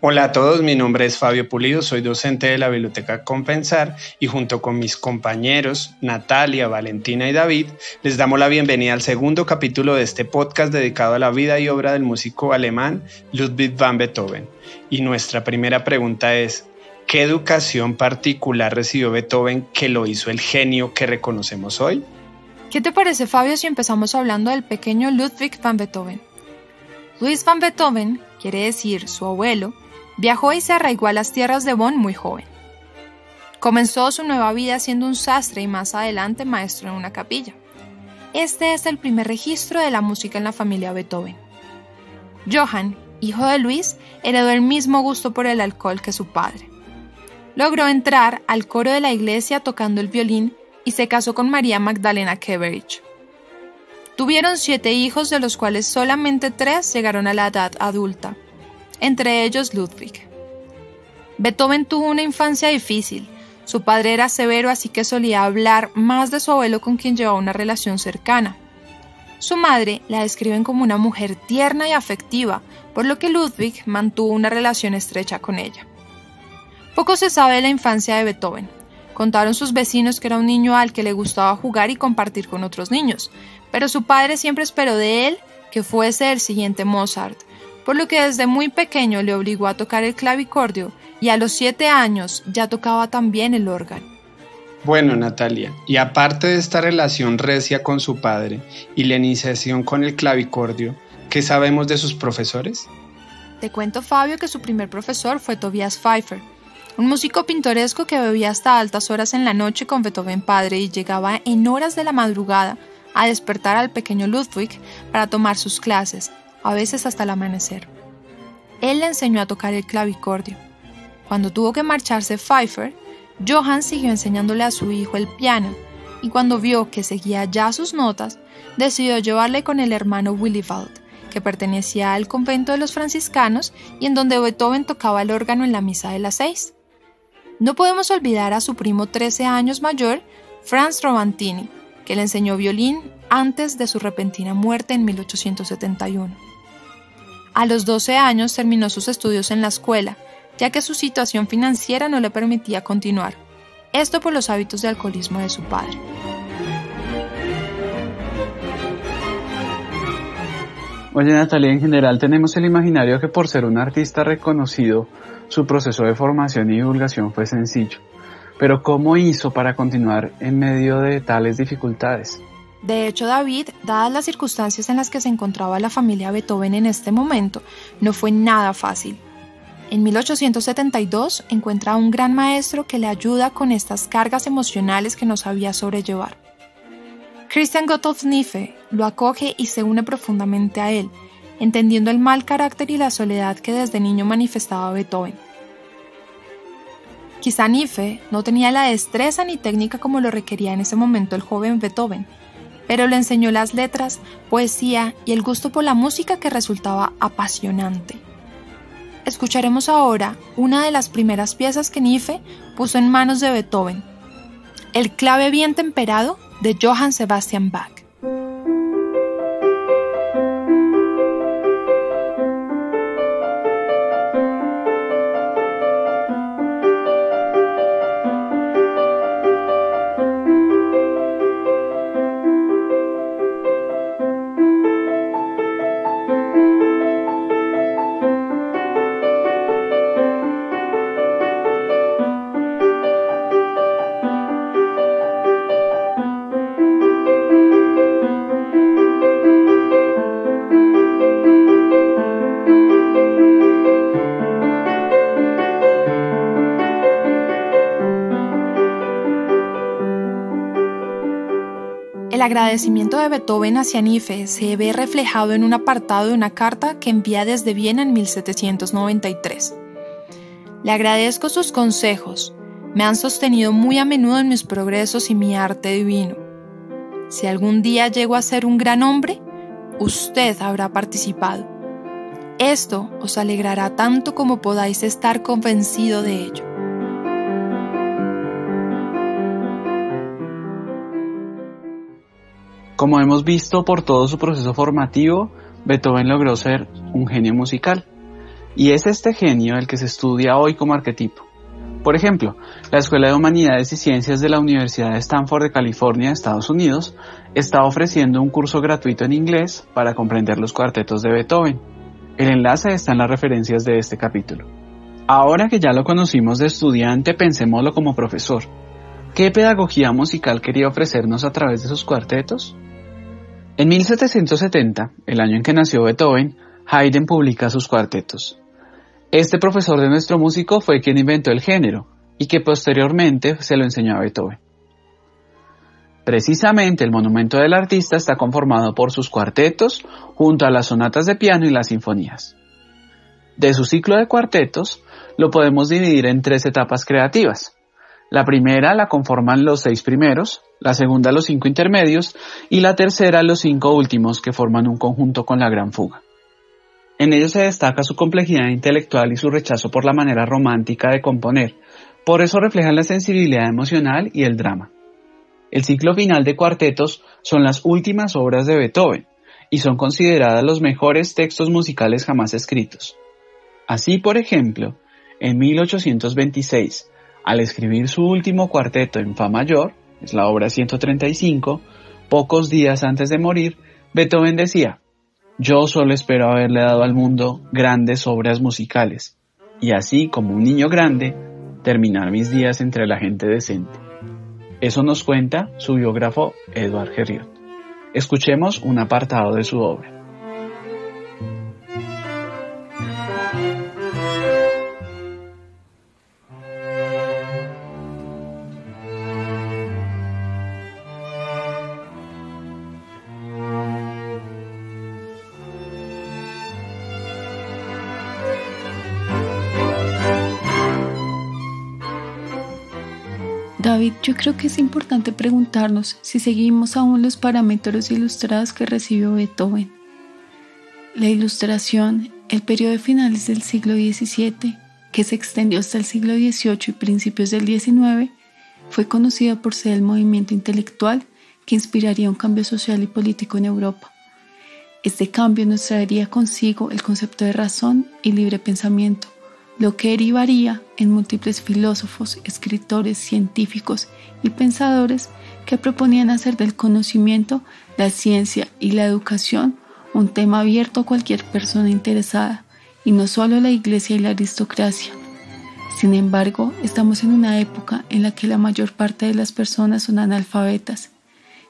Hola a todos, mi nombre es Fabio Pulido, soy docente de la Biblioteca Compensar y junto con mis compañeros Natalia, Valentina y David les damos la bienvenida al segundo capítulo de este podcast dedicado a la vida y obra del músico alemán Ludwig van Beethoven. Y nuestra primera pregunta es, ¿qué educación particular recibió Beethoven que lo hizo el genio que reconocemos hoy? ¿Qué te parece Fabio si empezamos hablando del pequeño Ludwig van Beethoven? Luis van Beethoven, quiere decir su abuelo, Viajó y se arraigó a las tierras de Bonn muy joven. Comenzó su nueva vida siendo un sastre y más adelante maestro en una capilla. Este es el primer registro de la música en la familia Beethoven. Johann, hijo de Luis, heredó el mismo gusto por el alcohol que su padre. Logró entrar al coro de la iglesia tocando el violín y se casó con María Magdalena Keverich. Tuvieron siete hijos, de los cuales solamente tres llegaron a la edad adulta entre ellos Ludwig. Beethoven tuvo una infancia difícil. Su padre era severo, así que solía hablar más de su abuelo con quien llevaba una relación cercana. Su madre la describen como una mujer tierna y afectiva, por lo que Ludwig mantuvo una relación estrecha con ella. Poco se sabe de la infancia de Beethoven. Contaron sus vecinos que era un niño al que le gustaba jugar y compartir con otros niños, pero su padre siempre esperó de él que fuese el siguiente Mozart, por lo que desde muy pequeño le obligó a tocar el clavicordio y a los siete años ya tocaba también el órgano. Bueno, Natalia, y aparte de esta relación recia con su padre y la iniciación con el clavicordio, ¿qué sabemos de sus profesores? Te cuento, Fabio, que su primer profesor fue Tobias Pfeiffer, un músico pintoresco que bebía hasta altas horas en la noche con Beethoven padre y llegaba en horas de la madrugada a despertar al pequeño Ludwig para tomar sus clases, a veces hasta el amanecer. Él le enseñó a tocar el clavicordio. Cuando tuvo que marcharse Pfeiffer, Johann siguió enseñándole a su hijo el piano, y cuando vio que seguía ya sus notas, decidió llevarle con el hermano Willibald, que pertenecía al convento de los franciscanos y en donde Beethoven tocaba el órgano en la misa de las seis. No podemos olvidar a su primo 13 años mayor, Franz Robantini, que le enseñó violín antes de su repentina muerte en 1871. A los 12 años terminó sus estudios en la escuela, ya que su situación financiera no le permitía continuar, esto por los hábitos de alcoholismo de su padre. Oye Natalia, en general tenemos el imaginario que por ser un artista reconocido, su proceso de formación y divulgación fue sencillo. Pero ¿cómo hizo para continuar en medio de tales dificultades? De hecho, David, dadas las circunstancias en las que se encontraba la familia Beethoven en este momento, no fue nada fácil. En 1872 encuentra a un gran maestro que le ayuda con estas cargas emocionales que no sabía sobrellevar. Christian Niefe lo acoge y se une profundamente a él, entendiendo el mal carácter y la soledad que desde niño manifestaba Beethoven. Quizá Niefe no tenía la destreza ni técnica como lo requería en ese momento el joven Beethoven, pero le enseñó las letras, poesía y el gusto por la música que resultaba apasionante. Escucharemos ahora una de las primeras piezas que Niefe puso en manos de Beethoven, el clave bien temperado de Johann Sebastian Bach. Agradecimiento de Beethoven hacia Niefe se ve reflejado en un apartado de una carta que envía desde Viena en 1793. Le agradezco sus consejos, me han sostenido muy a menudo en mis progresos y mi arte divino. Si algún día llego a ser un gran hombre, usted habrá participado. Esto os alegrará tanto como podáis estar convencido de ello. Como hemos visto por todo su proceso formativo, Beethoven logró ser un genio musical. Y es este genio el que se estudia hoy como arquetipo. Por ejemplo, la Escuela de Humanidades y Ciencias de la Universidad de Stanford de California, Estados Unidos, está ofreciendo un curso gratuito en inglés para comprender los cuartetos de Beethoven. El enlace está en las referencias de este capítulo. Ahora que ya lo conocimos de estudiante, pensémoslo como profesor. ¿Qué pedagogía musical quería ofrecernos a través de sus cuartetos? En 1770, el año en que nació Beethoven, Haydn publica sus cuartetos. Este profesor de nuestro músico fue quien inventó el género y que posteriormente se lo enseñó a Beethoven. Precisamente el monumento del artista está conformado por sus cuartetos junto a las sonatas de piano y las sinfonías. De su ciclo de cuartetos lo podemos dividir en tres etapas creativas. La primera la conforman los seis primeros, la segunda los cinco intermedios y la tercera los cinco últimos que forman un conjunto con la gran fuga. En ello se destaca su complejidad intelectual y su rechazo por la manera romántica de componer, por eso reflejan la sensibilidad emocional y el drama. El ciclo final de cuartetos son las últimas obras de Beethoven y son consideradas los mejores textos musicales jamás escritos. Así, por ejemplo, en 1826, al escribir su último cuarteto en Fa mayor, es la obra 135, pocos días antes de morir, Beethoven decía, yo solo espero haberle dado al mundo grandes obras musicales, y así como un niño grande, terminar mis días entre la gente decente. Eso nos cuenta su biógrafo Edward Herriot. Escuchemos un apartado de su obra. David, yo creo que es importante preguntarnos si seguimos aún los parámetros ilustrados que recibió Beethoven. La ilustración, el periodo de finales del siglo XVII, que se extendió hasta el siglo XVIII y principios del XIX, fue conocido por ser el movimiento intelectual que inspiraría un cambio social y político en Europa. Este cambio nos traería consigo el concepto de razón y libre pensamiento, lo que derivaría en múltiples filósofos, escritores, científicos y pensadores que proponían hacer del conocimiento, la ciencia y la educación un tema abierto a cualquier persona interesada, y no solo la iglesia y la aristocracia. Sin embargo, estamos en una época en la que la mayor parte de las personas son analfabetas,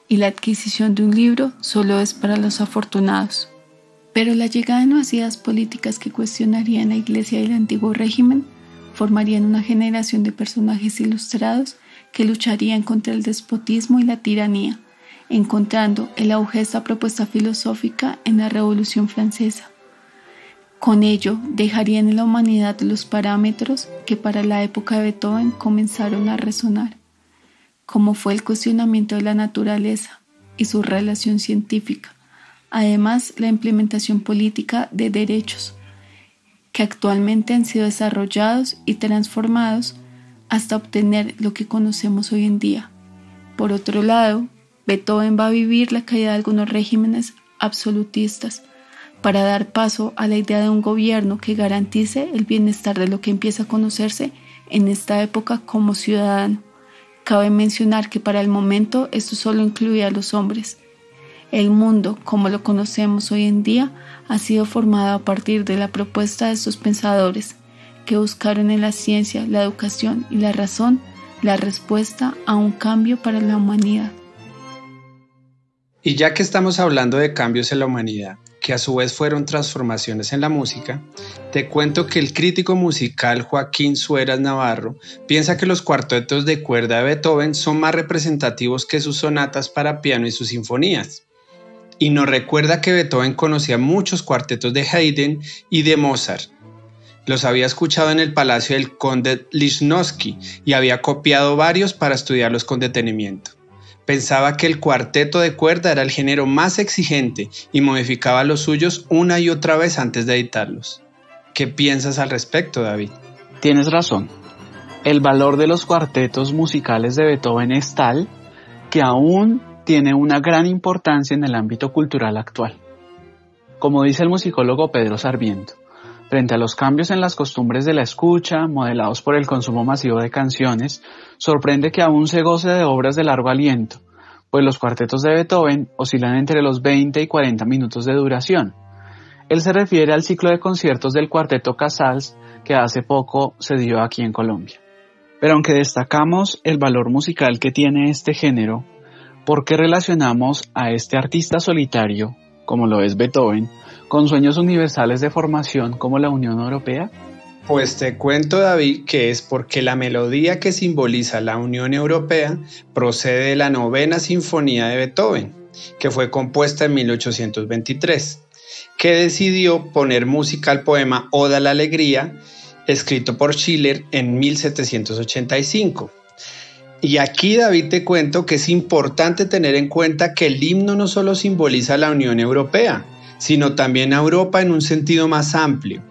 y la adquisición de un libro solo es para los afortunados. Pero la llegada de nuevas políticas que cuestionarían la Iglesia y el antiguo régimen formarían una generación de personajes ilustrados que lucharían contra el despotismo y la tiranía, encontrando el auge de esta propuesta filosófica en la Revolución Francesa. Con ello, dejarían en la humanidad los parámetros que para la época de Beethoven comenzaron a resonar, como fue el cuestionamiento de la naturaleza y su relación científica, Además, la implementación política de derechos, que actualmente han sido desarrollados y transformados hasta obtener lo que conocemos hoy en día. Por otro lado, Beethoven va a vivir la caída de algunos regímenes absolutistas para dar paso a la idea de un gobierno que garantice el bienestar de lo que empieza a conocerse en esta época como ciudadano. Cabe mencionar que para el momento esto solo incluye a los hombres, el mundo, como lo conocemos hoy en día, ha sido formado a partir de la propuesta de estos pensadores, que buscaron en la ciencia, la educación y la razón la respuesta a un cambio para la humanidad. Y ya que estamos hablando de cambios en la humanidad, que a su vez fueron transformaciones en la música, te cuento que el crítico musical Joaquín Sueras Navarro piensa que los cuartetos de cuerda de Beethoven son más representativos que sus sonatas para piano y sus sinfonías y nos recuerda que Beethoven conocía muchos cuartetos de Haydn y de Mozart. Los había escuchado en el palacio del conde Lichnowsky y había copiado varios para estudiarlos con detenimiento. Pensaba que el cuarteto de cuerda era el género más exigente y modificaba los suyos una y otra vez antes de editarlos. ¿Qué piensas al respecto, David? Tienes razón. El valor de los cuartetos musicales de Beethoven es tal que aún tiene una gran importancia en el ámbito cultural actual. Como dice el musicólogo Pedro Sarmiento, Frente a los cambios en las costumbres de la escucha, modelados por el consumo masivo de canciones, sorprende que aún se goce de obras de largo aliento, pues los cuartetos de Beethoven oscilan entre los 20 y 40 minutos de duración. Él se refiere al ciclo de conciertos del cuarteto Casals que hace poco se dio aquí en Colombia. Pero aunque destacamos el valor musical que tiene este género, ¿por qué relacionamos a este artista solitario, como lo es Beethoven, con sueños universales de formación como la Unión Europea? Pues te cuento, David, que es porque la melodía que simboliza la Unión Europea procede de la novena sinfonía de Beethoven, que fue compuesta en 1823, que decidió poner música al poema Oda a la Alegría, escrito por Schiller en 1785. Y aquí, David, te cuento que es importante tener en cuenta que el himno no solo simboliza la Unión Europea, sino también a Europa en un sentido más amplio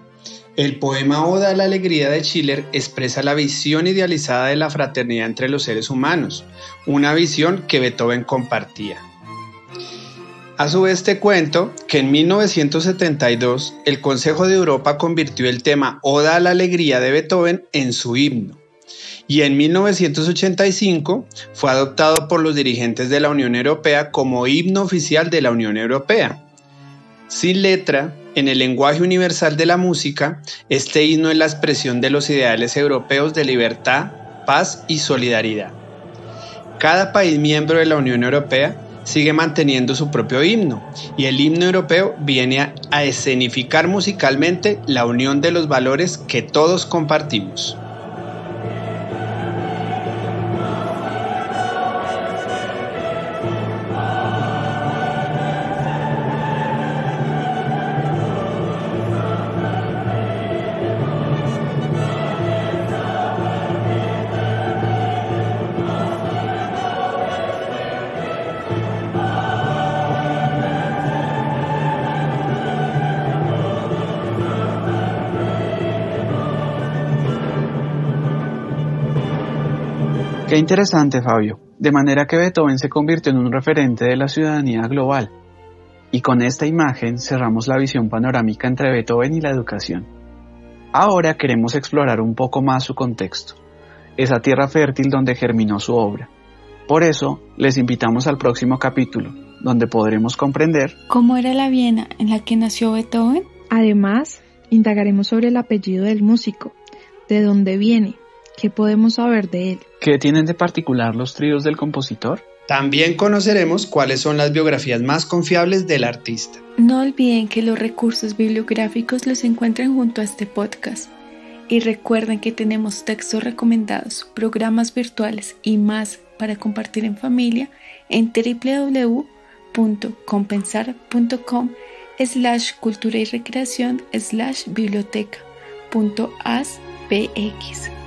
el poema Oda a la Alegría de Schiller expresa la visión idealizada de la fraternidad entre los seres humanos, una visión que Beethoven compartía. A su vez te cuento que en 1972 el Consejo de Europa convirtió el tema Oda a la Alegría de Beethoven en su himno y en 1985 fue adoptado por los dirigentes de la Unión Europea como himno oficial de la Unión Europea. Sin letra, en el lenguaje universal de la música, este himno es la expresión de los ideales europeos de libertad, paz y solidaridad. Cada país miembro de la Unión Europea sigue manteniendo su propio himno y el himno europeo viene a, escenificar musicalmente la unión de los valores que todos compartimos. Qué interesante, Fabio. De manera que Beethoven se convirtió en un referente de la ciudadanía global. Y con esta imagen cerramos la visión panorámica entre Beethoven y la educación. Ahora queremos explorar un poco más su contexto, esa tierra fértil donde germinó su obra. Por eso, les invitamos al próximo capítulo, donde podremos comprender cómo era la Viena en la que nació Beethoven. Además, indagaremos sobre el apellido del músico, de dónde viene, qué podemos saber de él. ¿Qué tienen de particular los tríos del compositor? También conoceremos cuáles son las biografías más confiables del artista. No olviden que los recursos bibliográficos los encuentran junto a este podcast. Y recuerden que tenemos textos recomendados, programas virtuales y más para compartir en familia en www.compensar.com slash cultura y recreación slash biblioteca.aspx.